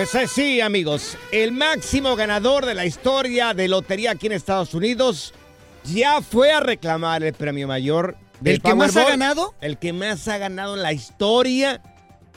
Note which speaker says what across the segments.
Speaker 1: Pues eh, sí, amigos, el máximo ganador de la historia de lotería aquí en Estados Unidos ya fue a reclamar el premio mayor. del
Speaker 2: ¿El que más ha ganado?
Speaker 1: El que más ha ganado en la historia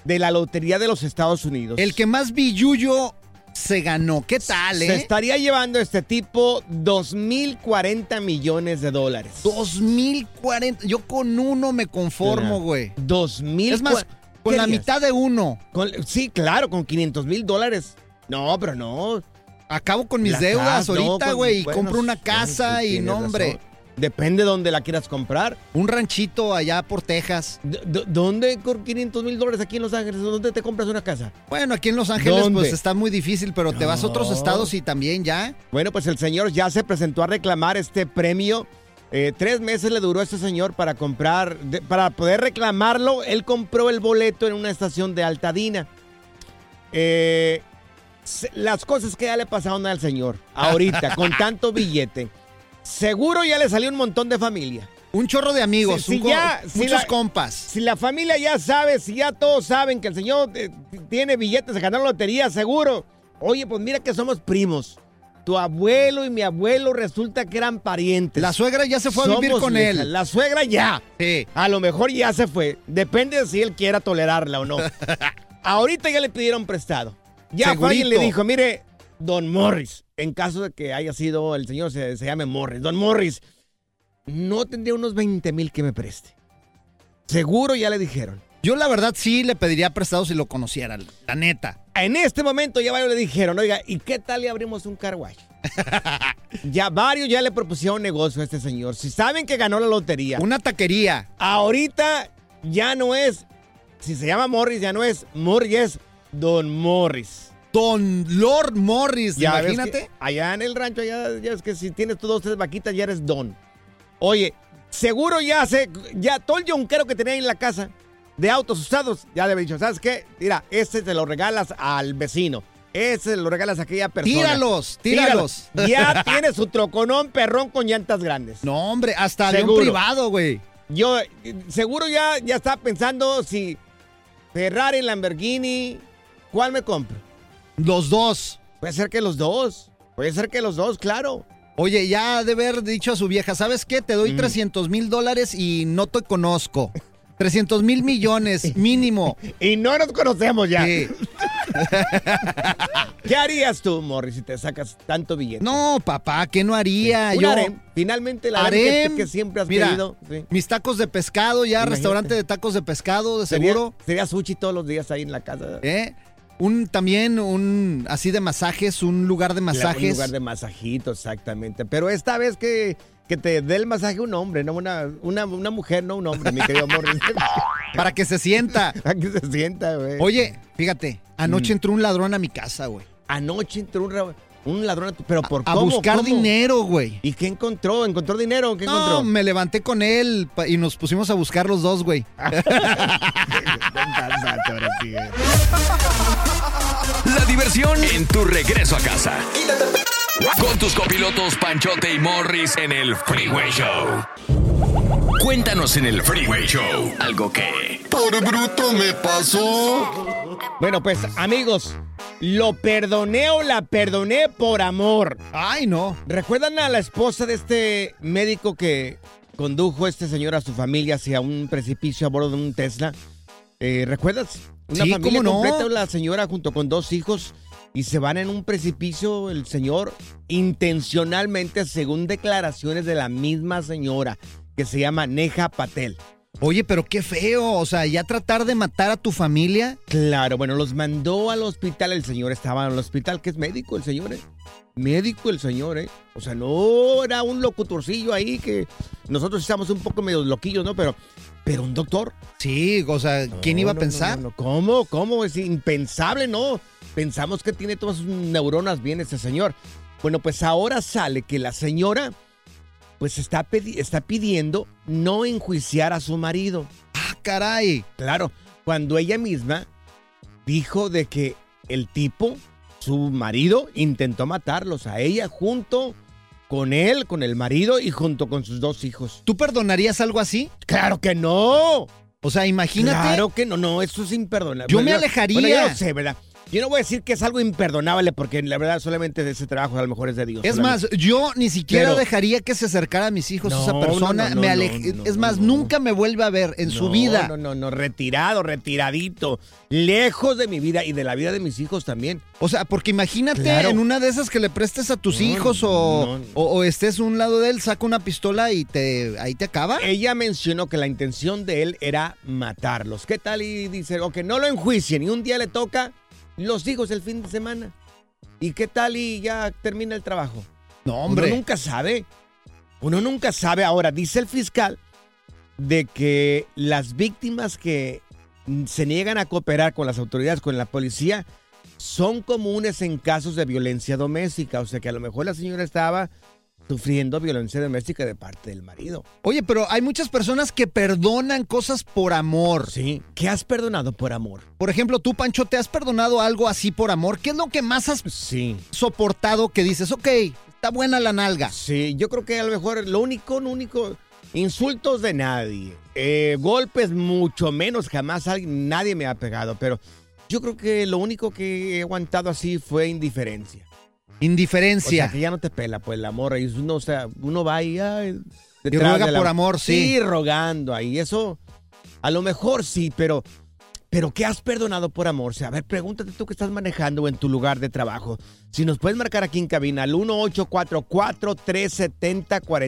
Speaker 1: de la lotería de los Estados Unidos.
Speaker 2: El que más billuyo se ganó. ¿Qué tal,
Speaker 1: Se
Speaker 2: eh?
Speaker 1: estaría llevando este tipo 2.040 millones de dólares.
Speaker 2: 2040. Yo con uno me conformo, güey.
Speaker 1: 2.000.
Speaker 2: Es más, con la mitad de uno.
Speaker 1: sí, claro, con 500 mil dólares. No, pero no.
Speaker 2: Acabo con mis
Speaker 1: La
Speaker 2: deudas
Speaker 1: casa,
Speaker 2: ahorita, güey. y
Speaker 1: bueno,
Speaker 2: compro una casa
Speaker 1: sí,
Speaker 2: y no, hombre.
Speaker 1: razón. Depende de dónde la quieras comprar.
Speaker 2: Un ranchito allá por Texas.
Speaker 1: D- ¿Dónde con 500 mil dólares aquí en Los Ángeles? ¿Dónde te compras una casa?
Speaker 2: Bueno, aquí en Los Ángeles
Speaker 1: ¿Dónde?
Speaker 2: pues está muy difícil, pero te vas a otros estados y también ya.
Speaker 1: Bueno, pues el señor ya se presentó a reclamar este premio. Eh, tres meses le duró a este señor para comprar, de- para poder reclamarlo. Él compró el boleto en una estación de Altadina. Eh, se- las cosas que ya le pasaron al señor ahorita con tanto billete. Seguro ya le salió un montón de familia.
Speaker 2: Un chorro de amigos,
Speaker 1: Si- si
Speaker 2: un
Speaker 1: si
Speaker 2: muchos
Speaker 1: la-
Speaker 2: compas.
Speaker 1: Si la familia ya sabe, si ya todos saben que el señor eh, tiene billetes de ganar la lotería, seguro. Oye, pues mira que somos primos. Tu abuelo y mi abuelo resulta que eran parientes.
Speaker 2: La suegra ya se fue a vivir con
Speaker 1: lejas.
Speaker 2: él.
Speaker 1: La suegra ya.
Speaker 2: Sí.
Speaker 1: A lo mejor ya se fue. Depende de si él quiera tolerarla o no. Ahorita ya le pidieron prestado. Ya alguien le dijo, mire, don Morris, en caso de que haya sido el señor, se, se llame Morris. Don Morris, no tendría unos 20 mil que me preste. Seguro ya le dijeron.
Speaker 2: Yo la verdad sí le pediría prestado si lo conociera, la neta.
Speaker 1: En este momento ya varios le dijeron, oiga, ¿y qué tal le abrimos un car wash? ya varios ya le propusieron negocio a este señor. Si saben que ganó la lotería.
Speaker 2: Una taquería.
Speaker 1: Ahorita ya no es, si se llama Morris, ya no es Morris, es Don Morris.
Speaker 2: Don Lord Morris,
Speaker 1: Ya
Speaker 2: imagínate.
Speaker 1: allá en el rancho, allá ya es que si tienes tú dos, tres vaquitas, ya eres Don. Oye, seguro ya se, ya todo el yonquero que tenía ahí en la casa de autos usados, ya le había dicho, ¿sabes qué? Mira, este te lo regalas al vecino. Ese se lo regalas a aquella persona.
Speaker 2: Tíralos, tíralos.
Speaker 1: Ya tiene su troconón perrón con llantas grandes.
Speaker 2: No, hombre, hasta
Speaker 1: Seguro.
Speaker 2: privado, güey.
Speaker 1: Yo seguro ya, ya estaba pensando si Ferrari, Lamborghini, ¿cuál me compro?
Speaker 2: Los dos.
Speaker 1: Puede ser que los dos. Puede ser que los dos, claro.
Speaker 2: Oye, ya de haber dicho a su vieja, ¿sabes qué? Te doy
Speaker 1: Mm.
Speaker 2: 300 mil dólares y no te conozco. 300 mil millones, mínimo.
Speaker 1: Y no nos conocemos ya.
Speaker 2: Sí.
Speaker 1: ¿Qué harías tú, Morris, si te sacas tanto billete?
Speaker 2: No, papá, ¿qué no haría?
Speaker 1: Un
Speaker 2: Yo
Speaker 1: harem. Finalmente la harem que, siempre has
Speaker 2: mira,
Speaker 1: querido. sí.
Speaker 2: mis tacos de pescado, ya
Speaker 1: Imagínate.
Speaker 2: restaurante de tacos de pescado, de
Speaker 1: Sería-
Speaker 2: seguro.
Speaker 1: Sería sushi todos los días ahí en la casa.
Speaker 2: ¿Eh? Un también un así de masajes, un lugar de
Speaker 1: Un
Speaker 2: masajes.
Speaker 1: lugar de masajito, exactamente. Pero esta vez que, que te dé el masaje un hombre, no una, una, una mujer, no un hombre, mi querido Morris.
Speaker 2: para que se sienta.
Speaker 1: Para que se sienta, güey.
Speaker 2: Oye, fíjate, anoche
Speaker 1: Mm.
Speaker 2: entró un ladrón a mi casa, güey.
Speaker 1: Anoche entró un, un ladrón, a tu- pero ¿por
Speaker 2: A
Speaker 1: cómo?
Speaker 2: buscar
Speaker 1: ¿Cómo?
Speaker 2: dinero, güey.
Speaker 1: ¿Y qué encontró? ¿Encontró dinero qué
Speaker 2: No,
Speaker 1: encontró?
Speaker 2: me levanté con él y nos pusimos a buscar los dos, güey.
Speaker 3: La diversión en tu regreso a casa. Con tus copilotos Panchote y Morris en el Freeway Show. Cuéntanos en el Freeway Show algo que...
Speaker 4: Por bruto me pasó.
Speaker 1: Bueno, pues amigos, lo perdoné o la perdoné por amor.
Speaker 2: Ay, no.
Speaker 1: ¿Recuerdan a la esposa de este médico que condujo a este señor a su familia hacia un precipicio a bordo de un Tesla? Eh, ¿Recuerdas? Una
Speaker 2: Sí,
Speaker 1: familia
Speaker 2: ¿cómo no?
Speaker 1: completa, la señora junto con dos hijos y se van en un precipicio, el señor intencionalmente, según declaraciones de la misma señora, que se llama Neja Patel.
Speaker 2: Oye, pero qué feo. O sea, ya tratar de matar a tu familia.
Speaker 1: Claro, bueno, los mandó al hospital. El señor estaba en el hospital, que es médico el señor, ¿eh? Médico el señor, ¿eh? O sea, no era un locutorcillo ahí que nosotros estamos un poco medio loquillos, ¿no? Pero, pero un doctor.
Speaker 2: Sí, o sea, ¿quién
Speaker 1: No,
Speaker 2: iba a
Speaker 1: no,
Speaker 2: pensar?
Speaker 1: no. ¿Cómo? ¿Cómo? Es impensable, ¿no? Pensamos que tiene todas sus neuronas bien ese señor. Bueno, pues ahora sale que la señora, pues está, está pidiendo no enjuiciar a su marido.
Speaker 2: Ah, caray.
Speaker 1: Claro, cuando ella misma dijo de que el tipo, su marido, intentó matarlos a ella junto con él, con el marido y junto con sus dos hijos.
Speaker 2: ¿Tú perdonarías algo así?
Speaker 1: ¡Claro que no!
Speaker 2: O sea, imagínate.
Speaker 1: Claro que no, no, eso es imperdonable.
Speaker 2: Yo me alejaría.
Speaker 1: Bueno, yo no sé, ¿verdad? Yo no voy a decir que es algo imperdonable porque la verdad solamente de ese trabajo a lo mejor es de Dios.
Speaker 2: Es
Speaker 1: solamente.
Speaker 2: más, yo ni siquiera
Speaker 1: Pero-
Speaker 2: dejaría que se acercara a mis hijos
Speaker 1: No,
Speaker 2: esa persona.
Speaker 1: no, no,
Speaker 2: me es más, nunca me vuelve a ver en su vida.
Speaker 1: No, no, no, retirado, retiradito. Lejos de mi vida y de la vida de mis hijos también.
Speaker 2: O sea, porque imagínate
Speaker 1: Claro.
Speaker 2: en una de esas que le prestes a tus hijos o, estés a un lado de él, saca una pistola y te ahí te acaba.
Speaker 1: Ella mencionó que la intención de él era matarlos. ¿Qué tal? Y dice, o que no lo enjuicien y un día le toca los hijos el fin de semana. ¿Y qué tal? Y ya termina el trabajo.
Speaker 2: No, hombre.
Speaker 1: Uno nunca sabe. Uno nunca sabe. Ahora, dice el fiscal de que las víctimas que mm, se niegan a cooperar con las autoridades, con la policía, son comunes en casos de violencia doméstica. O sea que a lo mejor la señora estaba sufriendo violencia doméstica de parte del marido.
Speaker 2: Oye, pero hay muchas personas que perdonan cosas por amor.
Speaker 1: Sí. ¿Qué has perdonado por amor?
Speaker 2: Por ejemplo, tú, Pancho, ¿te has perdonado algo así por amor? ¿Qué es lo que más has
Speaker 1: Sí.
Speaker 2: soportado que dices, ok, está buena la nalga?
Speaker 1: Sí, yo creo que a lo mejor lo único, lo único, insultos de nadie, eh, golpes mucho menos, jamás alguien, nadie me ha pegado, pero yo creo que lo único que he aguantado así fue indiferencia. O
Speaker 2: Indiferencia.
Speaker 1: sea, que ya no te pela, pues el amor, y uno, o sea, uno va ahí, ay,
Speaker 2: Y ruega
Speaker 1: la-
Speaker 2: por amor, sí.
Speaker 1: Sí, rogando ahí, eso, a lo mejor sí, pero... Pero ¿qué has perdonado por amor? O sea, a ver, pregúntate tú que estás manejando en tu lugar de trabajo. Si nos puedes marcar aquí en cabina al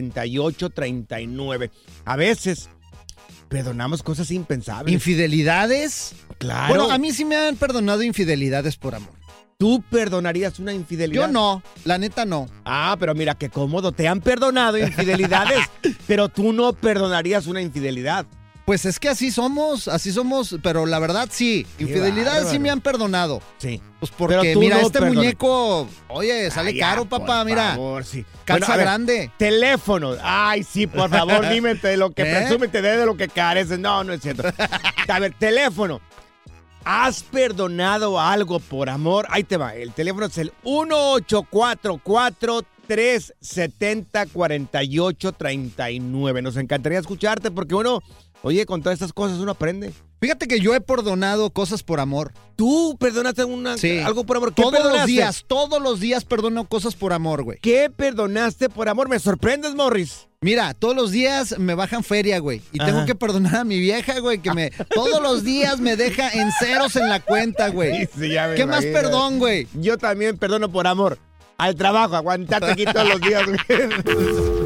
Speaker 1: 1844-370-4839. A veces perdonamos cosas impensables.
Speaker 2: ¿Infidelidades?
Speaker 1: claro.
Speaker 2: Bueno, a mí sí me han perdonado infidelidades por amor.
Speaker 1: ¿Tú perdonarías una infidelidad?
Speaker 2: Yo no, la neta no.
Speaker 1: Ah, pero mira qué cómodo. Te han perdonado infidelidades, pero tú no perdonarías una infidelidad.
Speaker 2: Pues es que así somos, así somos, pero la verdad sí,
Speaker 1: Qué
Speaker 2: infidelidades sí me han perdonado.
Speaker 1: Sí.
Speaker 2: Pues porque
Speaker 1: tú
Speaker 2: mira,
Speaker 1: no
Speaker 2: este muñeco, oye, sale
Speaker 1: Ay,
Speaker 2: caro, papá,
Speaker 1: por
Speaker 2: mira.
Speaker 1: favor, sí.
Speaker 2: Calza
Speaker 1: Bueno, a ver,
Speaker 2: grande.
Speaker 1: Teléfono. Ay, sí, por favor, dime de lo que
Speaker 2: ¿Eh?
Speaker 1: presume, te dé de lo que careces. No, no es cierto. A ver, teléfono. ¿Has perdonado algo por amor? Ahí te va. El teléfono es el 1844-370-4839. Nos encantaría escucharte porque uno, oye, con todas estas cosas uno aprende.
Speaker 2: Fíjate que yo he perdonado cosas por amor.
Speaker 1: ¿Tú perdonaste una,
Speaker 2: Sí.
Speaker 1: algo por amor? ¿Qué
Speaker 2: Todos los días, todos los días perdono cosas por amor, güey.
Speaker 1: ¿Qué perdonaste por amor? Me sorprendes, Morris.
Speaker 2: Mira, todos los días me bajan feria, güey. Y tengo que perdonar a mi vieja, güey, que me todos los días me deja en ceros en la cuenta, güey.
Speaker 1: Sí, ya me
Speaker 2: ¿Qué más perdón, güey?
Speaker 1: Yo también perdono por amor. Al trabajo, aguantarte aquí todos los días. güey.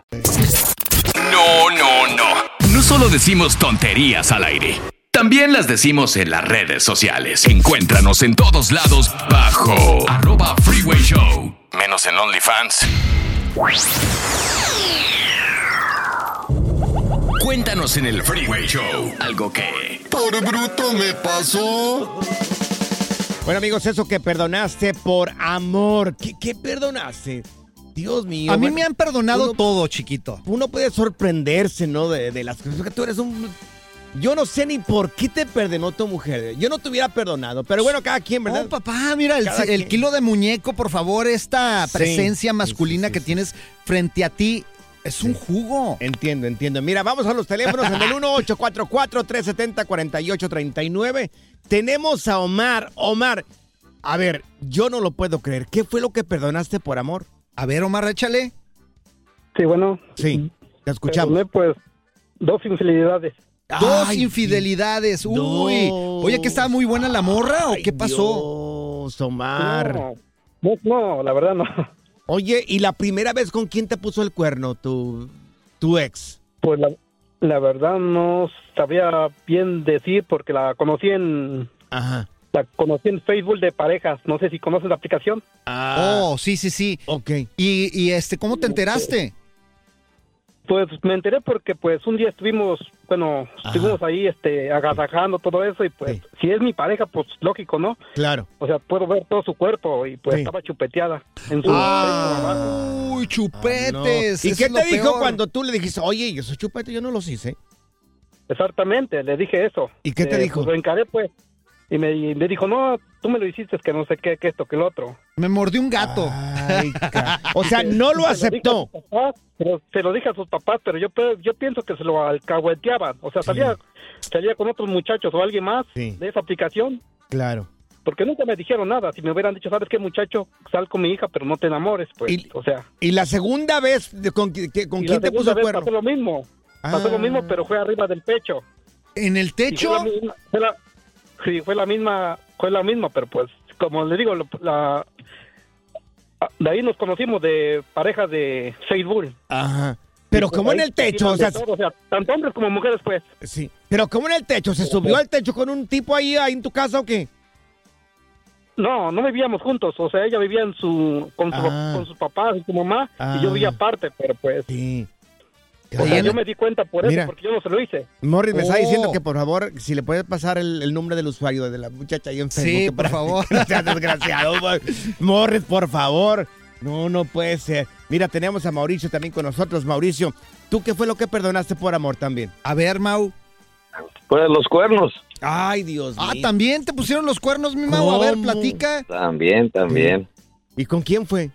Speaker 3: No, no, no. No solo decimos tonterías al aire. También las decimos en las redes sociales. Encuéntranos en todos lados bajo arroba freeway show. Menos en OnlyFans. Cuéntanos en el Freeway Show algo que...
Speaker 5: Por bruto me pasó.
Speaker 1: Bueno, amigos, eso que perdonaste por amor. ¿Qué, qué perdonaste? Dios mío.
Speaker 2: A mí
Speaker 1: bueno,
Speaker 2: me han perdonado
Speaker 1: uno-
Speaker 2: todo, chiquito.
Speaker 1: Uno puede sorprenderse, ¿no? De, de las cosas. Porque tú eres un. Yo no sé ni por qué te perdonó tu mujer. Yo no te hubiera perdonado. Pero bueno, cada quien, ¿verdad?
Speaker 2: Oh, papá, mira, el, kilo de muñeco, por favor, esta presencia
Speaker 1: sí,
Speaker 2: masculina
Speaker 1: sí,
Speaker 2: que tienes frente a ti es un jugo.
Speaker 1: Entiendo, entiendo. Mira, vamos a los teléfonos en el 1844-370-4839. Tenemos a Omar. Omar, a ver, yo no lo puedo creer. ¿Qué fue lo que perdonaste por amor?
Speaker 2: A ver, Omar, échale.
Speaker 6: Sí, bueno.
Speaker 1: Sí, te escuchamos.
Speaker 6: Perdoné, pues dos infidelidades.
Speaker 2: Dos
Speaker 1: Ay,
Speaker 2: infidelidades. Uy. Oye, que estaba muy buena la morra o
Speaker 1: Ay,
Speaker 2: qué pasó?
Speaker 1: Dios, Omar.
Speaker 6: No, no, no, la verdad no.
Speaker 1: Oye, ¿y la primera vez con quién te puso el cuerno tu, tu ex?
Speaker 6: Pues la, la verdad no sabía bien decir porque la conocí en
Speaker 1: Ajá.
Speaker 6: La conocí en Facebook de parejas. No sé si conoces la aplicación.
Speaker 1: Ah,
Speaker 2: Oh, sí, sí, sí.
Speaker 1: ok.
Speaker 2: Y, y este, ¿cómo te enteraste?
Speaker 6: Pues me enteré porque pues un día estuvimos, bueno, estuvimos ahí este agasajando todo eso y pues
Speaker 1: Sí.
Speaker 6: si es mi pareja, pues lógico, ¿no?
Speaker 1: Claro.
Speaker 6: O sea, puedo ver todo su cuerpo y pues
Speaker 1: Sí.
Speaker 6: estaba chupeteada en su
Speaker 2: Ah, Uy,
Speaker 1: Ah,
Speaker 2: chupetes.
Speaker 1: no. ¿Y qué te dijo
Speaker 2: peor.
Speaker 1: cuando tú le dijiste, oye, yo soy chupete, yo no los hice?
Speaker 6: Exactamente, le dije eso.
Speaker 1: ¿Y qué te
Speaker 6: Eh,
Speaker 1: dijo?
Speaker 6: Pues lo encaré, pues. Y me, y me dijo, no, tú me lo hiciste, que no sé qué, que esto, que el otro.
Speaker 2: Me mordió un gato.
Speaker 1: Ay, o sea, no lo
Speaker 6: Se
Speaker 1: aceptó.
Speaker 6: papás, pero se lo dije a sus papás, pero yo, yo pienso que se lo alcahueteaban. O sea, salía, salía con otros muchachos o alguien más
Speaker 1: Sí.
Speaker 6: de esa aplicación.
Speaker 1: Claro.
Speaker 6: Porque nunca me dijeron nada. Si me hubieran dicho, ¿sabes qué, muchacho? Sal con mi hija, pero no te enamores, pues.
Speaker 1: Y-
Speaker 6: o sea.
Speaker 1: ¿Y la segunda vez con, qui- que- con
Speaker 6: y
Speaker 1: quién te puso el cuerno?
Speaker 6: Pasó lo mismo. Pasó
Speaker 1: Ah.
Speaker 6: lo mismo, pero fue arriba del pecho.
Speaker 2: ¿En el
Speaker 6: Y fue
Speaker 2: techo?
Speaker 6: la misma- fue la- sí, fue la misma, fue la misma, pero pues, como le digo, la, de ahí nos conocimos de pareja de Facebook.
Speaker 1: Ajá. Pero
Speaker 6: pues,
Speaker 1: como en el techo, o sea,
Speaker 6: de todo, o sea, tanto hombres como mujeres, pues.
Speaker 1: sí. Pero como en el techo, ¿se subió al techo con un tipo ahí, ahí en tu casa o qué?
Speaker 6: No, no vivíamos juntos, o sea, ella vivía en su, con, su-
Speaker 1: Ah.
Speaker 6: con sus papás y su mamá,
Speaker 1: Ah.
Speaker 6: y yo vivía aparte, pero pues,
Speaker 1: Sí.
Speaker 6: O sea, yo me di cuenta por
Speaker 1: Mira.
Speaker 6: eso, porque yo no se lo hice.
Speaker 1: Morris me está
Speaker 2: Oh.
Speaker 1: diciendo que por favor, si le puedes pasar el, el nombre del usuario de la muchacha ahí en Facebook.
Speaker 2: Sí, por
Speaker 1: para-
Speaker 2: favor.
Speaker 1: No seas desgraciado. Morris, por favor. No, no puede ser. Mira, tenemos a Mauricio también con nosotros. Mauricio, ¿tú qué fue lo que perdonaste por amor también?
Speaker 2: A ver, Mau.
Speaker 7: Pues los cuernos.
Speaker 1: Ay, Dios
Speaker 2: Ah,
Speaker 1: mío.
Speaker 2: también te pusieron los cuernos, mi Mau. A ver, platica.
Speaker 7: También, también.
Speaker 1: ¿Y con quién fue?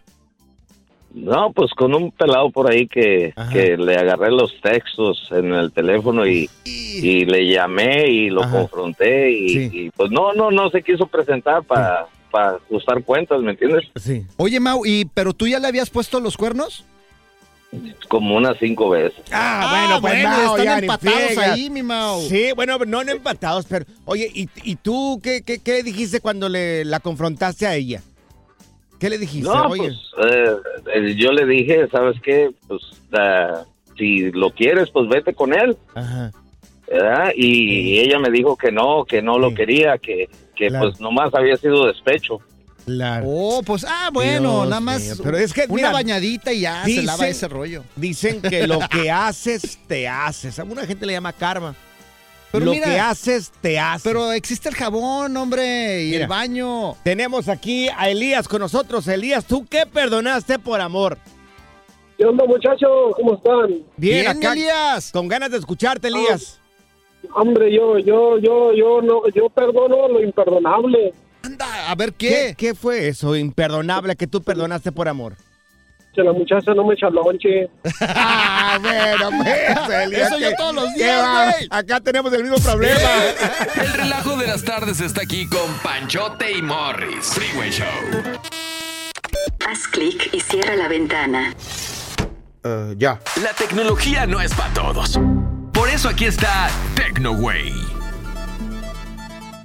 Speaker 7: No, pues con un pelado por ahí que, que le agarré los textos en el teléfono y, y le llamé y lo
Speaker 1: Ajá.
Speaker 7: confronté y,
Speaker 1: Sí.
Speaker 7: y, pues no, no, no se quiso presentar para para ajustar cuentas, ¿me entiendes?
Speaker 1: Sí.
Speaker 2: Oye, Mau, ¿y pero tú ya le habías puesto los cuernos?
Speaker 7: Como unas cinco veces.
Speaker 1: Ah, bueno, pues Mau,
Speaker 2: están empatados ahí, mi Mau.
Speaker 1: Sí, bueno, no, no empatados, pero oye, ¿y, y tú qué, qué, qué dijiste cuando le la confrontaste a ella? ¿Qué le dijiste?
Speaker 7: No,
Speaker 1: oye,
Speaker 7: pues eh, eh, yo le dije, ¿sabes qué? Pues si lo quieres, pues vete con él.
Speaker 1: Ajá.
Speaker 7: ¿verdad? Y ella me dijo que no, que no lo quería, que, que
Speaker 1: Claro.
Speaker 7: pues nomás había sido despecho.
Speaker 1: Claro.
Speaker 2: Oh, pues, ah, bueno,
Speaker 1: Dios
Speaker 2: nada más
Speaker 1: mío, pero es que,
Speaker 2: una
Speaker 1: mira,
Speaker 2: bañadita y ya se
Speaker 1: dicen-
Speaker 2: lava ese rollo.
Speaker 1: Dicen que lo que haces, te haces. Alguna gente le llama karma.
Speaker 2: Pero
Speaker 1: lo
Speaker 2: mira,
Speaker 1: que haces, te haces.
Speaker 2: Pero existe el jabón, hombre, y
Speaker 1: Mira.
Speaker 2: el baño.
Speaker 1: Tenemos aquí a Elías con nosotros. Elías, ¿tú qué perdonaste por amor?
Speaker 8: ¿Qué onda, muchachos? ¿Cómo están?
Speaker 1: Bien,
Speaker 2: Bien,
Speaker 1: acá,
Speaker 2: Elías.
Speaker 1: con ganas de escucharte, Elías.
Speaker 8: Hombre, yo, yo, yo, yo no, yo perdono lo imperdonable.
Speaker 2: Anda, a ver
Speaker 1: ¿Qué?
Speaker 2: qué.
Speaker 1: ¿Qué fue eso imperdonable que tú perdonaste por amor?
Speaker 8: Que la muchacha no me echa lonche.
Speaker 1: Ah, bueno, pues,
Speaker 2: Eso yo
Speaker 1: ¿qué-
Speaker 2: todos los días, güey.
Speaker 1: Acá tenemos el mismo problema.
Speaker 3: El relajo de las tardes está aquí con Panchote y Morris. Freeway Show.
Speaker 9: Haz clic y cierra la ventana.
Speaker 1: ya.
Speaker 3: La tecnología no es para todos. Por eso aquí está TecnoWay.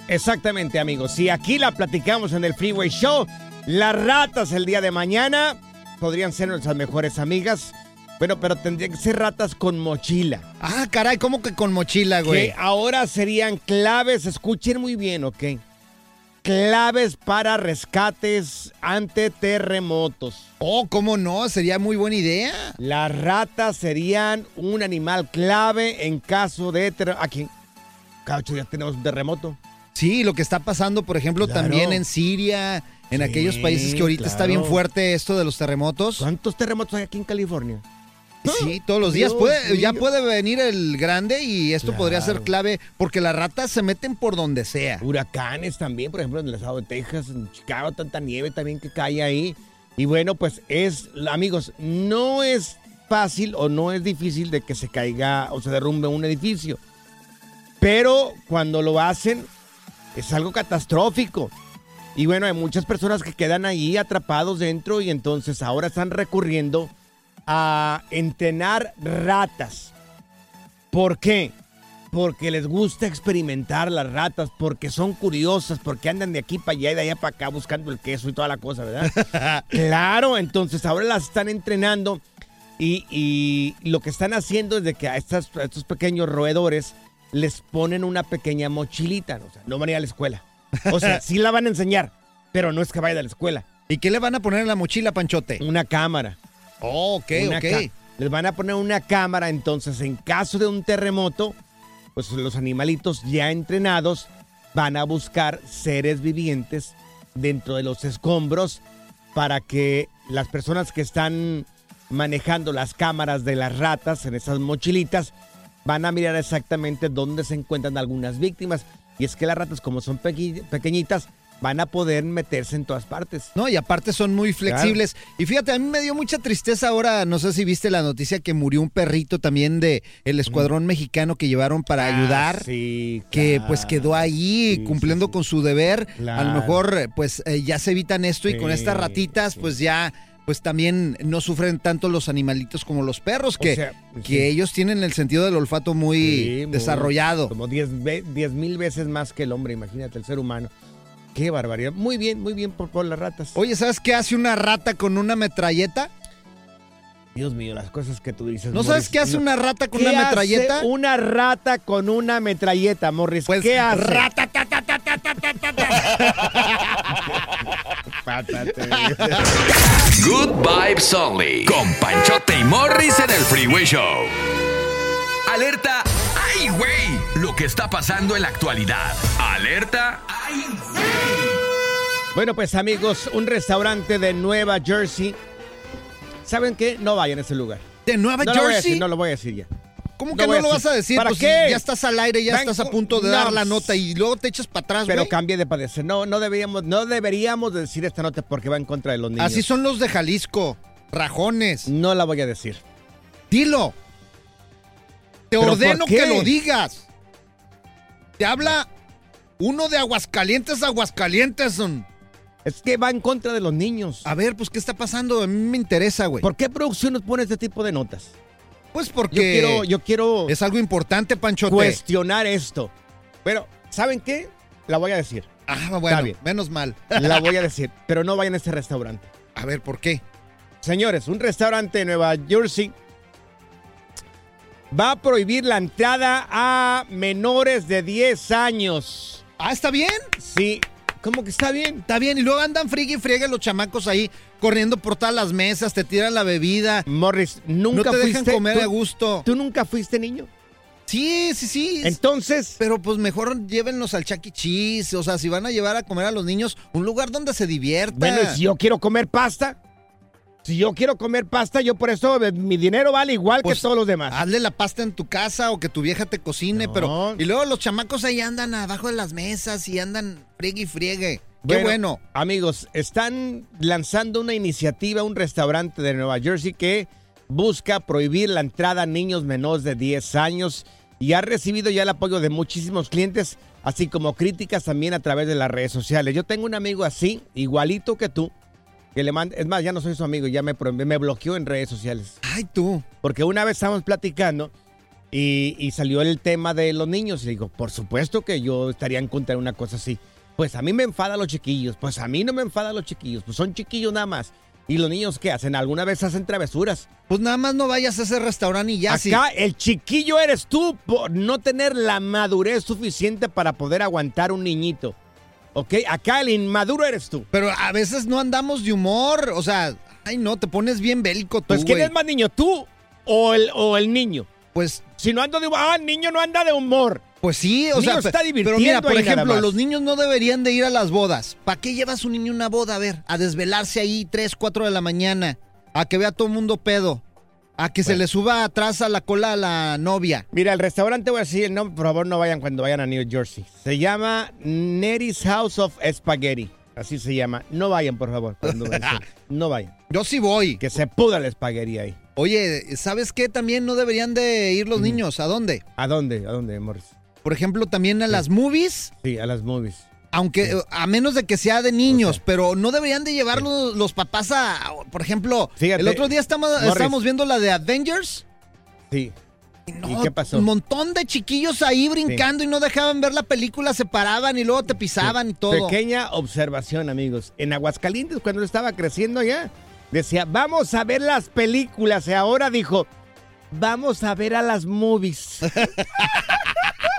Speaker 1: Exactamente, amigos. Si aquí la platicamos en el Freeway Show, las ratas el día de mañana podrían ser nuestras mejores amigas. Bueno, pero tendrían que ser ratas con mochila.
Speaker 2: Ah, caray, ¿cómo que con mochila, güey?
Speaker 1: Que ahora serían claves, escuchen muy bien, ¿ok? Claves para rescates ante terremotos.
Speaker 2: Oh, ¿cómo no? Sería muy buena idea.
Speaker 1: Las ratas serían un animal clave en caso de terremoto. Aquí, cada ocho días tenemos un terremoto.
Speaker 2: Sí, lo que está pasando, por ejemplo,
Speaker 1: Claro.
Speaker 2: también en Siria, en
Speaker 1: Sí,
Speaker 2: aquellos países que ahorita está bien fuerte esto de los terremotos.
Speaker 1: ¿Cuántos terremotos hay aquí en California?
Speaker 2: Sí, todos los días.
Speaker 1: Dios
Speaker 2: Puede, ya puede venir el grande y esto podría ser clave porque las ratas se meten por donde sea.
Speaker 1: Huracanes también, por ejemplo, en el estado de Texas, en Chicago, tanta nieve también que cae ahí. Y bueno, pues es, amigos, no es fácil o no es difícil de que se caiga o se derrumbe un edificio. Pero cuando lo hacen, es algo catastrófico. Y bueno, hay muchas personas que quedan ahí atrapados dentro y entonces ahora están recurriendo a entrenar ratas. ¿Por qué? Porque les gusta experimentar las ratas, porque son curiosas, porque andan de aquí para allá y de allá para acá buscando el queso y toda la cosa, ¿verdad? claro, entonces ahora las están entrenando y, y lo que están haciendo es de que a, estas- a estos pequeños roedores les ponen una pequeña mochilita, o sea, no van a ir a la escuela. O sea, sí la van a enseñar, pero no es que vaya a la escuela.
Speaker 2: ¿Y qué le van a poner en la mochila, Panchote?
Speaker 1: Una cámara.
Speaker 2: Oh, ok,
Speaker 1: Una
Speaker 2: ok.
Speaker 1: Les van a poner una cámara, entonces en caso de un terremoto, pues los animalitos ya entrenados van a buscar seres vivientes dentro de los escombros para que las personas que están manejando las cámaras de las ratas en esas mochilitas van a mirar exactamente dónde se encuentran algunas víctimas. Y es que las ratas, como son pequeñitas, van a poder meterse en todas partes.
Speaker 2: No, y aparte son muy flexibles. Y fíjate, a mí me dio mucha tristeza ahora, no sé si viste la noticia que murió un perrito también de el escuadrón mexicano que llevaron para ayudar.
Speaker 1: Ah, Sí,
Speaker 2: que pues quedó ahí cumpliendo con su deber. A lo mejor eh, pues eh, ya se evitan esto y con estas ratitas pues ya pues también no sufren tanto los animalitos como los perros que,
Speaker 1: sea,
Speaker 2: que
Speaker 1: sí.
Speaker 2: ellos tienen el sentido del olfato muy
Speaker 1: Sí, muy-
Speaker 2: desarrollado.
Speaker 1: Como 10 ve- 10 mil veces más que el hombre, imagínate, el ser humano. Qué barbaridad. Muy bien, muy bien por, por las ratas.
Speaker 2: Oye, ¿sabes qué hace una rata con una metralleta?
Speaker 1: Dios mío, las cosas que tú dices.
Speaker 2: ¿No sabes qué hace una rata con
Speaker 1: ¿Qué
Speaker 2: una
Speaker 1: hace
Speaker 2: metralleta?
Speaker 1: una rata con una metralleta, Morris.
Speaker 2: Pues,
Speaker 1: ¿Qué hace?
Speaker 2: rata,
Speaker 3: Good Vibes Only. Con Panchote y Morris en el Freeway Show. Alerta. ¡Ay, güey! Lo que está pasando en la actualidad. Alerta. ¡Ay,
Speaker 1: Bueno, pues amigos, un restaurante de Nueva Jersey. ¿Saben qué? No vayan a ese lugar.
Speaker 2: ¿De Nueva
Speaker 1: No lo voy a
Speaker 2: Jersey?
Speaker 1: decir, no lo voy a decir ya.
Speaker 2: ¿Cómo que no lo vas a decir?
Speaker 1: ¿Para
Speaker 2: Pues
Speaker 1: qué?
Speaker 2: ya estás al aire, ya estás a punto de
Speaker 1: no,
Speaker 2: dar la nota y luego te echas para atrás,
Speaker 1: Pero
Speaker 2: güey.
Speaker 1: cambie de padecer. No, no deberíamos, no deberíamos decir esta nota porque va en contra de los niños.
Speaker 2: Así son los de Jalisco, rajones.
Speaker 1: No la voy a decir.
Speaker 2: Dilo. Te
Speaker 1: ¿Pero
Speaker 2: ordeno que lo digas. Te habla uno de Aguascalientes, Aguascalientes. son.
Speaker 1: Es que va en contra de los niños.
Speaker 2: A ver, pues, ¿qué está pasando? A mí me interesa, güey.
Speaker 1: ¿Por qué producción nos pone este tipo de notas?
Speaker 2: Pues
Speaker 1: Yo
Speaker 2: porque
Speaker 1: quiero, yo quiero
Speaker 2: es algo importante, Panchote.
Speaker 1: cuestionar esto. Pero, ¿saben qué? La voy a decir.
Speaker 2: ah, bueno,
Speaker 1: bien.
Speaker 2: menos mal.
Speaker 1: La voy a decir. Pero no vayan a este restaurante.
Speaker 2: A ver, ¿por qué?
Speaker 1: Señores, un restaurante de Nueva Jersey va a prohibir la entrada a menores de 10 años.
Speaker 2: Ah, ¿está bien?
Speaker 1: Sí. ¿Cómo que está bien?
Speaker 2: Está bien. Y luego andan friegue y friegue los chamacos ahí corriendo por todas las mesas, te tiran la bebida.
Speaker 1: Morris, nunca
Speaker 2: no te dejan
Speaker 1: fuiste-
Speaker 2: comer
Speaker 1: tú-
Speaker 2: a gusto.
Speaker 1: ¿Tú nunca fuiste niño?
Speaker 2: Sí, sí, sí.
Speaker 1: Entonces.
Speaker 2: Pero pues mejor llévenlos al Chuck E. Cheese. O sea, si van a llevar a comer a los niños, un lugar donde se divierta.
Speaker 1: Bueno, y si yo quiero comer pasta, si yo quiero comer pasta, yo por eso eh, mi dinero vale igual
Speaker 2: Pues,
Speaker 1: que todos los demás.
Speaker 2: Hazle la pasta en tu casa o que tu vieja te cocine, pero. Y luego los chamacos ahí andan abajo de las mesas y andan friegue y friegue. Qué bueno.
Speaker 1: Amigos, están lanzando una iniciativa, un restaurante de Nueva Jersey que busca prohibir la entrada a niños menores de 10 años y ha recibido ya el apoyo de muchísimos clientes, así como críticas también a través de las redes sociales. Yo tengo un amigo así, igualito que tú, que le manda, es más, ya no soy su amigo, ya me, me bloqueó en redes sociales.
Speaker 2: Ay, tú.
Speaker 1: Porque una vez estábamos platicando y, y salió el tema de los niños y digo, por supuesto que yo estaría en contra de una cosa así. Pues a mí me enfada los chiquillos, pues a mí no me enfada los chiquillos, pues son chiquillos nada más. ¿Y los niños qué hacen? ¿Alguna vez hacen travesuras?
Speaker 2: Pues nada más no vayas a ese restaurante y ya sí.
Speaker 1: Acá el chiquillo eres tú por no tener la madurez suficiente para poder aguantar un niñito. ¿Ok? Acá el inmaduro eres tú.
Speaker 2: Pero a veces no andamos de humor. O sea, ay no, te pones bien bélico tú.
Speaker 1: Pues ¿quién es más niño, tú o el, o el niño?
Speaker 2: Pues.
Speaker 1: Si no ando de humor, ah, el niño no anda de humor.
Speaker 2: Pues sí, o sea,
Speaker 1: está
Speaker 2: pero mira, por ejemplo, los niños no deberían de ir a las bodas. ¿Para qué llevas un niño a una boda? A ver, a desvelarse ahí 3, 4 de la mañana, a que vea todo el mundo pedo, a que se le suba atrás a la cola a la novia.
Speaker 1: Mira, el restaurante voy a decir el nombre, por favor no vayan cuando vayan a New Jersey. Se llama Nery's House of Spaghetti. Así se llama. No vayan, por favor. cuando vayan. no vayan.
Speaker 2: Yo sí voy.
Speaker 1: Que se pudra el espagueti ahí.
Speaker 2: Oye, ¿sabes qué? También no deberían de ir los niños. ¿A dónde?
Speaker 1: ¿A dónde? ¿A dónde, Morris?
Speaker 2: Por ejemplo, también a las movies.
Speaker 1: Sí, a las movies.
Speaker 2: Aunque, a menos de que sea de niños, pero no deberían de llevar los, los papás a, por ejemplo,
Speaker 1: Fíjate,
Speaker 2: el otro día estamos, estábamos viendo la de Avengers.
Speaker 1: Sí.
Speaker 2: No,
Speaker 1: ¿Y qué pasó?
Speaker 2: Un montón de chiquillos ahí brincando y no dejaban ver la película, se paraban y luego te pisaban y todo.
Speaker 1: Pequeña observación, amigos. En Aguascalientes, cuando estaba creciendo ya, decía, vamos a ver las películas. Y ahora dijo, vamos a ver a las movies.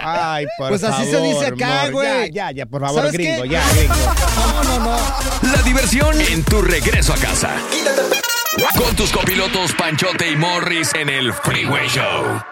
Speaker 1: Ay, por
Speaker 2: Pues así se dice acá, güey.
Speaker 1: Ya, ya, ya, por favor,
Speaker 2: ¿Sabes
Speaker 1: gringo,
Speaker 2: qué?
Speaker 1: ya, gringo.
Speaker 2: No, no, no.
Speaker 3: La diversión en tu regreso a casa. Con tus copilotos Panchote y Morris en el Freeway Show.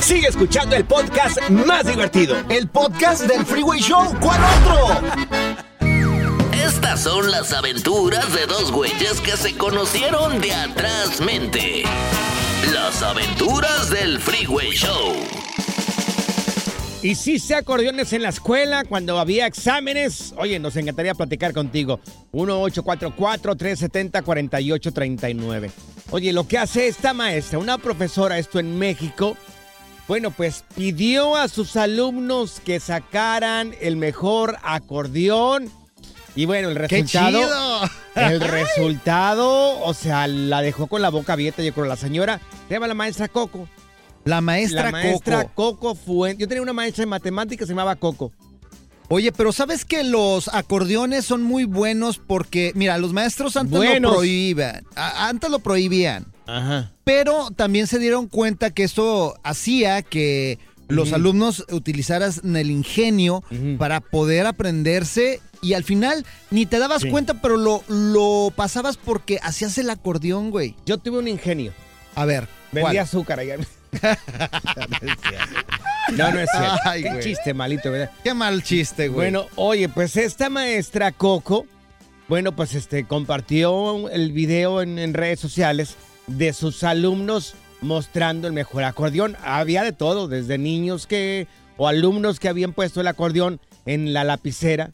Speaker 10: Sigue escuchando el podcast más divertido.
Speaker 11: El podcast del Freeway Show. ¿Cuál otro?
Speaker 12: Estas son las aventuras de dos güeyes que se conocieron de atrás mente. Las aventuras del Freeway Show.
Speaker 1: Y si se acordeones en la escuela cuando había exámenes, oye, nos encantaría platicar contigo. 1-844-370-4839. Oye, lo que hace esta maestra, una profesora, esto en México, bueno, pues pidió a sus alumnos que sacaran el mejor acordeón. Y bueno, el
Speaker 2: ¡Qué
Speaker 1: resultado.
Speaker 2: chido!
Speaker 1: El resultado, o sea, la dejó con la boca abierta, yo creo. La señora, se llama la maestra Coco.
Speaker 2: La maestra,
Speaker 1: La maestra
Speaker 2: Coco.
Speaker 1: Coco fue. Yo tenía una maestra en matemáticas que se llamaba Coco.
Speaker 2: Oye, pero ¿sabes que los acordeones son muy buenos? Porque, mira, los maestros antes
Speaker 1: Buenos.
Speaker 2: lo prohibían. antes lo prohibían.
Speaker 1: Ajá.
Speaker 2: Pero también se dieron cuenta que esto hacía que los alumnos utilizaran el ingenio para poder aprenderse y al final ni te dabas
Speaker 1: Sí.
Speaker 2: cuenta, pero lo, lo pasabas porque hacías el acordeón, güey.
Speaker 1: Yo tuve un ingenio.
Speaker 2: A ver,
Speaker 1: Vendí
Speaker 2: ¿cuál?
Speaker 1: azúcar allá. no, no es cierto.
Speaker 2: Ay,
Speaker 1: Qué
Speaker 2: güey.
Speaker 1: chiste malito, ¿verdad?
Speaker 2: Qué mal chiste, güey.
Speaker 1: Bueno, oye, pues esta maestra Coco, bueno, pues este compartió el video en, en redes sociales de sus alumnos mostrando el mejor acordeón. Había de todo, desde niños que o alumnos que habían puesto el acordeón en la lapicera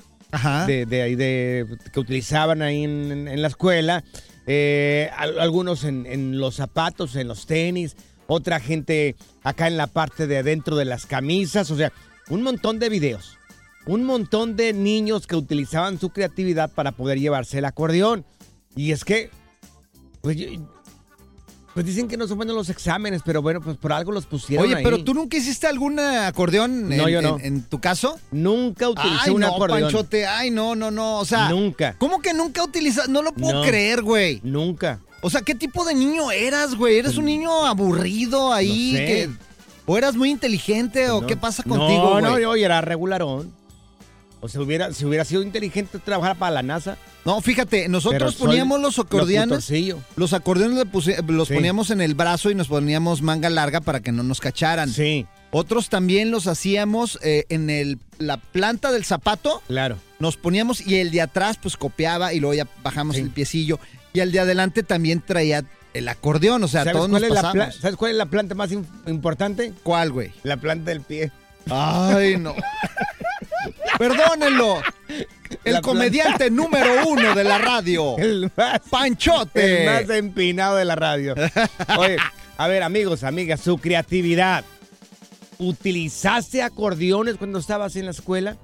Speaker 1: de, de, de- que utilizaban ahí en, en- en la escuela, eh, al- algunos en, en los zapatos, en los tenis, otra gente acá en la parte de adentro de las camisas, o sea, un montón de videos. Un montón de niños que utilizaban su creatividad para poder llevarse el acordeón. Y es que, pues, pues dicen que no son buenos los exámenes, pero bueno, pues por algo los pusieron
Speaker 2: Oye,
Speaker 1: ahí.
Speaker 2: pero tú nunca hiciste algún acordeón
Speaker 1: No,
Speaker 2: en,
Speaker 1: yo no.
Speaker 2: en- en tu caso?
Speaker 1: Nunca utilicé
Speaker 2: Ay,
Speaker 1: un
Speaker 2: no,
Speaker 1: acordeón.
Speaker 2: Panchote, ay, no, no, no, o sea...
Speaker 1: Nunca.
Speaker 2: ¿Cómo que nunca utilizas? No lo puedo
Speaker 1: No.
Speaker 2: creer, güey.
Speaker 1: Nunca.
Speaker 2: O sea, ¿qué tipo de niño eras, güey? ¿Eres un niño aburrido ahí?
Speaker 1: No sé.
Speaker 2: que- ¿O eras muy inteligente o
Speaker 1: No.
Speaker 2: qué pasa
Speaker 1: No,
Speaker 2: contigo, güey?
Speaker 1: No, yo era regularón. O sea, hubiera, si hubiera sido inteligente trabajar para la NASA.
Speaker 2: No, fíjate, nosotros poníamos los acordeones. Los acordeones puse- los
Speaker 1: Sí.
Speaker 2: poníamos en el brazo y nos poníamos manga larga para que no nos cacharan.
Speaker 1: Sí.
Speaker 2: Otros también los hacíamos eh, en el, la planta del zapato.
Speaker 1: Claro.
Speaker 2: Nos poníamos y el de atrás pues copiaba y luego ya bajamos el piecillo. Y el de adelante también traía el acordeón, o sea,
Speaker 1: ¿Sabes
Speaker 2: todos nos pasamos.
Speaker 1: ¿Sabes cuál es la planta más im- importante?
Speaker 2: ¿Cuál, güey?
Speaker 1: La planta del pie.
Speaker 2: Ay, no. Perdónenlo. El
Speaker 1: La
Speaker 2: comediante número uno de la radio.
Speaker 1: El más,
Speaker 2: Panchote.
Speaker 1: el más empinado de la radio. Oye, a ver, amigos, amigas, su creatividad. ¿Utilizaste acordeones cuando estabas en la escuela?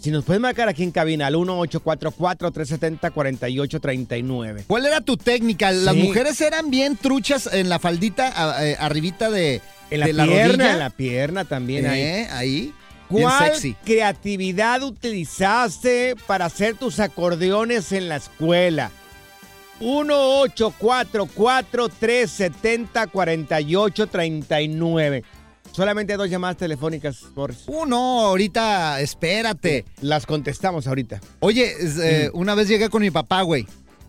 Speaker 1: Si nos puedes marcar aquí en cabina al 1844-370-4839.
Speaker 2: ¿Cuál era tu técnica? Las
Speaker 1: Sí.
Speaker 2: mujeres eran bien truchas en la faldita, a- eh, arribita de,
Speaker 1: En la
Speaker 2: de la
Speaker 1: pierna,
Speaker 2: rodilla.
Speaker 1: en la pierna también ahí.
Speaker 2: Eh, ahí. Bien
Speaker 1: ¿Cuál
Speaker 2: sexy.
Speaker 1: creatividad utilizaste para hacer tus acordeones en la escuela? 1-844-370-4839. Solamente dos llamadas telefónicas, Boris.
Speaker 2: Uno, ahorita, espérate.
Speaker 1: Las contestamos ahorita.
Speaker 2: Oye, eh, una vez llegué con mi papá, güey.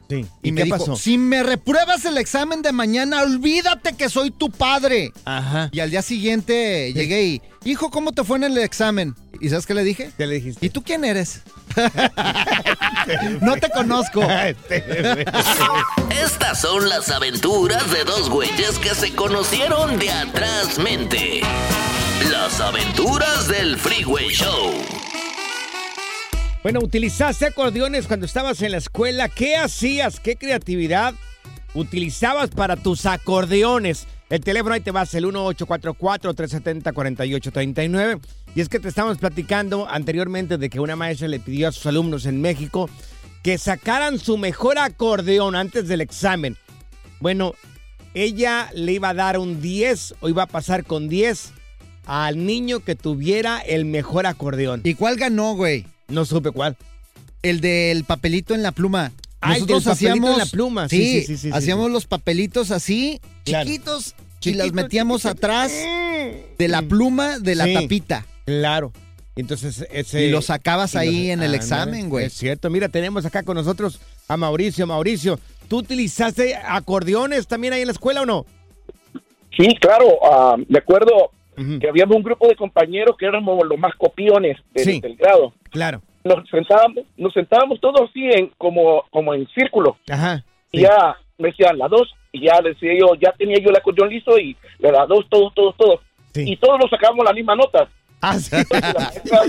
Speaker 1: Sí.
Speaker 2: Y,
Speaker 1: ¿Y
Speaker 2: me
Speaker 1: qué
Speaker 2: dijo,
Speaker 1: pasó?
Speaker 2: si me repruebas el examen de mañana, olvídate que soy tu padre.
Speaker 1: Ajá.
Speaker 2: Y al día siguiente llegué y, hijo, ¿cómo te fue en el examen? ¿Y sabes qué le dije?
Speaker 1: ¿Qué le dijiste?
Speaker 2: ¿Y tú quién eres? no te conozco.
Speaker 12: Estas son las aventuras de dos güeyes que se conocieron de atrás mente. Las aventuras del Freeway Show.
Speaker 1: Bueno, utilizaste acordeones cuando estabas en la escuela. ¿Qué hacías? ¿Qué creatividad utilizabas para tus acordeones? El teléfono ahí te vas, el 1844-370-4839. Y es que te estamos platicando anteriormente de que una maestra le pidió a sus alumnos en México que sacaran su mejor acordeón antes del examen. Bueno, ella le iba a dar un 10 o iba a pasar con 10 al niño que tuviera el mejor acordeón.
Speaker 2: ¿Y cuál ganó, güey?
Speaker 1: No supe cuál.
Speaker 2: El del papelito en la pluma.
Speaker 1: Ah,
Speaker 2: Nosotros
Speaker 1: papelito
Speaker 2: hacíamos
Speaker 1: en la pluma. Sí,
Speaker 2: Sí,
Speaker 1: sí, sí, sí, sí,
Speaker 2: hacíamos los papelitos así,
Speaker 1: Claro.
Speaker 2: chiquitos, y las metíamos
Speaker 1: chiquitos.
Speaker 2: atrás de la pluma de la
Speaker 1: Sí.
Speaker 2: tapita.
Speaker 1: Claro. Entonces, ese.
Speaker 2: Y lo sacabas
Speaker 1: y
Speaker 2: ahí en el examen, güey.
Speaker 1: Es cierto. Mira, tenemos acá con nosotros a Mauricio. Mauricio, ¿tú utilizaste acordeones también ahí en la escuela o no?
Speaker 13: Sí, claro, ah, me acuerdo que habíamos un grupo de compañeros que éramos los más copiones del,
Speaker 1: Sí.
Speaker 13: del grado.
Speaker 1: Claro.
Speaker 13: Nos sentábamos, nos sentábamos todos así en como, como en círculo.
Speaker 1: Ajá.
Speaker 13: Y ya me decían las dos, y ya decía yo, ya tenía yo el acordeón listo y las dos, todos, todos, todos. Y todos nos sacábamos las mismas notas.
Speaker 1: Ah, sí.
Speaker 13: y la maestra,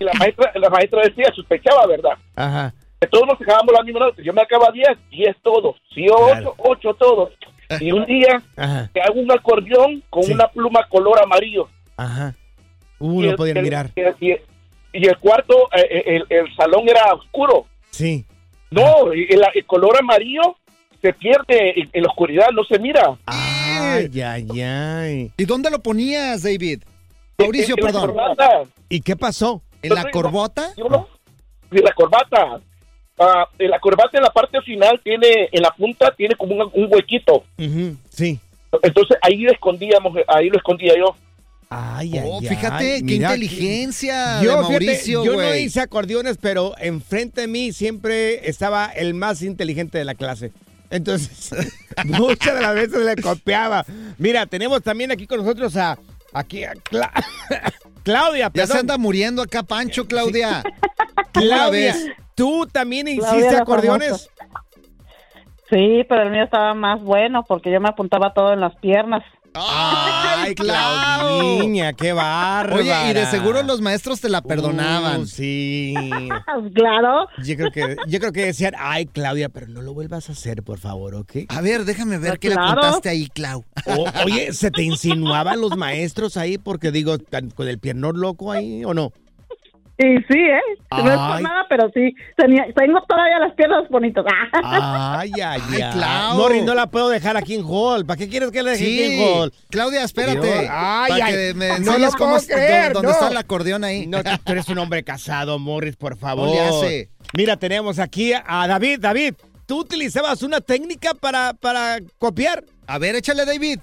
Speaker 13: y la maestra, la maestra decía, sospechaba, ¿verdad?
Speaker 1: Ajá.
Speaker 13: Que todos nos sacábamos las mismas notas. Yo me acababa 10, 10 todos. Si yo 8, 8 todos. Y un día
Speaker 1: Ajá.
Speaker 13: te hago un acordeón con una pluma color amarillo.
Speaker 1: Ajá. Uh,
Speaker 13: Y
Speaker 1: no
Speaker 13: el-
Speaker 1: podían
Speaker 13: el-
Speaker 1: mirar.
Speaker 13: Y, y- el cuarto, eh, el, el salón era oscuro.
Speaker 1: Sí.
Speaker 13: No, el, el color amarillo se pierde en, en la oscuridad, no se mira.
Speaker 1: Ay, ay, ay.
Speaker 2: ¿Y dónde lo ponías, David? Mauricio,
Speaker 13: En la
Speaker 2: perdón.
Speaker 13: corbata.
Speaker 1: ¿Y qué pasó?
Speaker 2: ¿En la corbata?
Speaker 13: De la corbata. Ah, en la corbata en la parte final tiene, en la punta tiene como un, un huequito.
Speaker 1: Sí.
Speaker 13: Entonces ahí lo escondíamos, ahí lo escondía yo.
Speaker 1: Ay, ay,
Speaker 2: Oh,
Speaker 1: ay,
Speaker 2: fíjate, qué inteligencia
Speaker 1: Yo,
Speaker 2: de
Speaker 1: fíjate,
Speaker 2: Mauricio,
Speaker 1: yo no hice acordeones, pero enfrente de mí siempre estaba el más inteligente de la clase. Entonces, muchas de las veces le copiaba. Mira, tenemos también aquí con nosotros a, aquí a Cla- Claudia.
Speaker 2: Ya se anda muriendo acá, Pancho, Claudia.
Speaker 1: Claudia,
Speaker 2: ves?
Speaker 1: ¿tú también
Speaker 14: Claudia
Speaker 1: hiciste acordeones?
Speaker 14: Sí, pero el mío estaba más bueno porque yo me apuntaba todo en las piernas.
Speaker 1: Ay, Claudiña, qué bárbara.
Speaker 2: Oye, y de seguro los maestros te la perdonaban.
Speaker 1: Uh, sí.
Speaker 14: claro.
Speaker 1: Yo creo que, yo creo que decían, ay, Claudia, pero no lo vuelvas a hacer, por favor, ¿ok?
Speaker 2: A ver, déjame ver
Speaker 1: Pues
Speaker 2: qué le
Speaker 1: claro.
Speaker 2: apuntaste ahí, Clau.
Speaker 1: O- oye, ¿se te insinuaban los maestros ahí? Porque digo, tan- con el piernón loco ahí, ¿o no?
Speaker 14: Y sí, ¿eh? No es por nada, pero sí. Tenía, tengo todavía las piernas bonitas.
Speaker 1: Ay, ay, ay.
Speaker 2: Clau.
Speaker 1: Morris, no la puedo dejar aquí en Hall. ¿Para qué quieres que la deje aquí
Speaker 2: Sí,
Speaker 1: en Hall?
Speaker 2: Claudia, espérate.
Speaker 1: Dios, Ay,
Speaker 2: para
Speaker 1: ay,
Speaker 2: que me
Speaker 1: no lo
Speaker 2: cómo
Speaker 1: puedo creer,
Speaker 2: dónde
Speaker 1: no.
Speaker 2: está el acordeón ahí.
Speaker 1: No, tú eres un hombre casado, Morris, por favor.
Speaker 2: No le hace.
Speaker 1: Mira, tenemos aquí a David. David, ¿tú utilizabas una técnica para, para copiar?
Speaker 2: A ver, échale, David.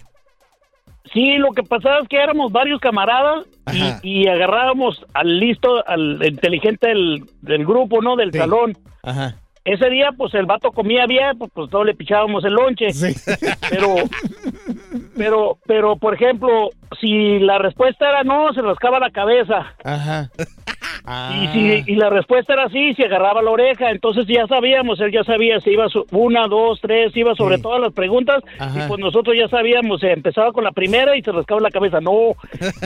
Speaker 15: Sí, lo que pasaba es que éramos varios camaradas y, y agarrábamos al listo, al inteligente del, del grupo, ¿no? Del salón.
Speaker 1: Ajá.
Speaker 15: Ese día, pues el vato comía bien, pues, pues todos le pichábamos el lonche. Pero, pero, pero, por ejemplo, si la respuesta era no, se rascaba la cabeza.
Speaker 1: Ajá.
Speaker 15: Y, si, y la respuesta era sí, se agarraba la oreja. Entonces ya sabíamos, él ya sabía si iba su- una, dos, tres, iba sobre todas las preguntas.
Speaker 1: Ajá.
Speaker 15: Y pues nosotros ya sabíamos, se empezaba con la primera y se rascaba la cabeza, no.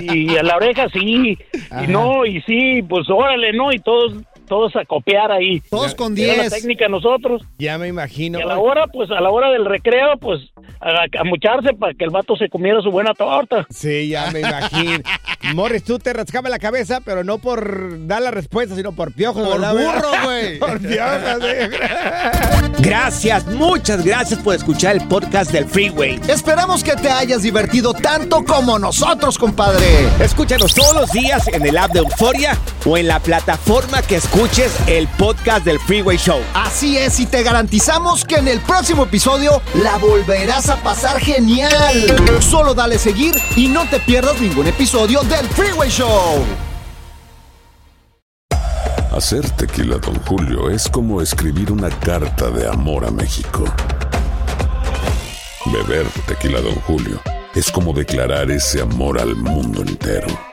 Speaker 15: Y a la oreja sí,
Speaker 1: Ajá.
Speaker 15: y no, y sí, pues órale, ¿no? Y todos todos a copiar ahí.
Speaker 1: Todos con
Speaker 15: Era la
Speaker 1: 10.
Speaker 15: técnica nosotros.
Speaker 1: Ya me imagino.
Speaker 15: Y a la hora, pues a la hora del recreo, pues a, a mucharse para que el vato se comiera su buena torta.
Speaker 1: Sí, ya me imagino. Morris, tú te rascabas la cabeza, pero no por dar la respuesta, sino por piojos.
Speaker 2: Por burro, güey.
Speaker 1: por piojos, sí.
Speaker 10: Gracias, muchas gracias por escuchar el podcast del Freeway.
Speaker 11: Esperamos que te hayas divertido tanto como nosotros, compadre.
Speaker 10: Escúchanos todos los días en el app de Euforia o en la plataforma que escuches el podcast del Freeway Show.
Speaker 11: Así es, y te garantizamos que en el próximo episodio la volverás a pasar genial. Solo dale seguir y no te pierdas ningún episodio del Freeway Show.
Speaker 16: Hacer tequila, Don Julio, es como escribir una carta de amor a México. Beber tequila, Don Julio, es como declarar ese amor al mundo entero.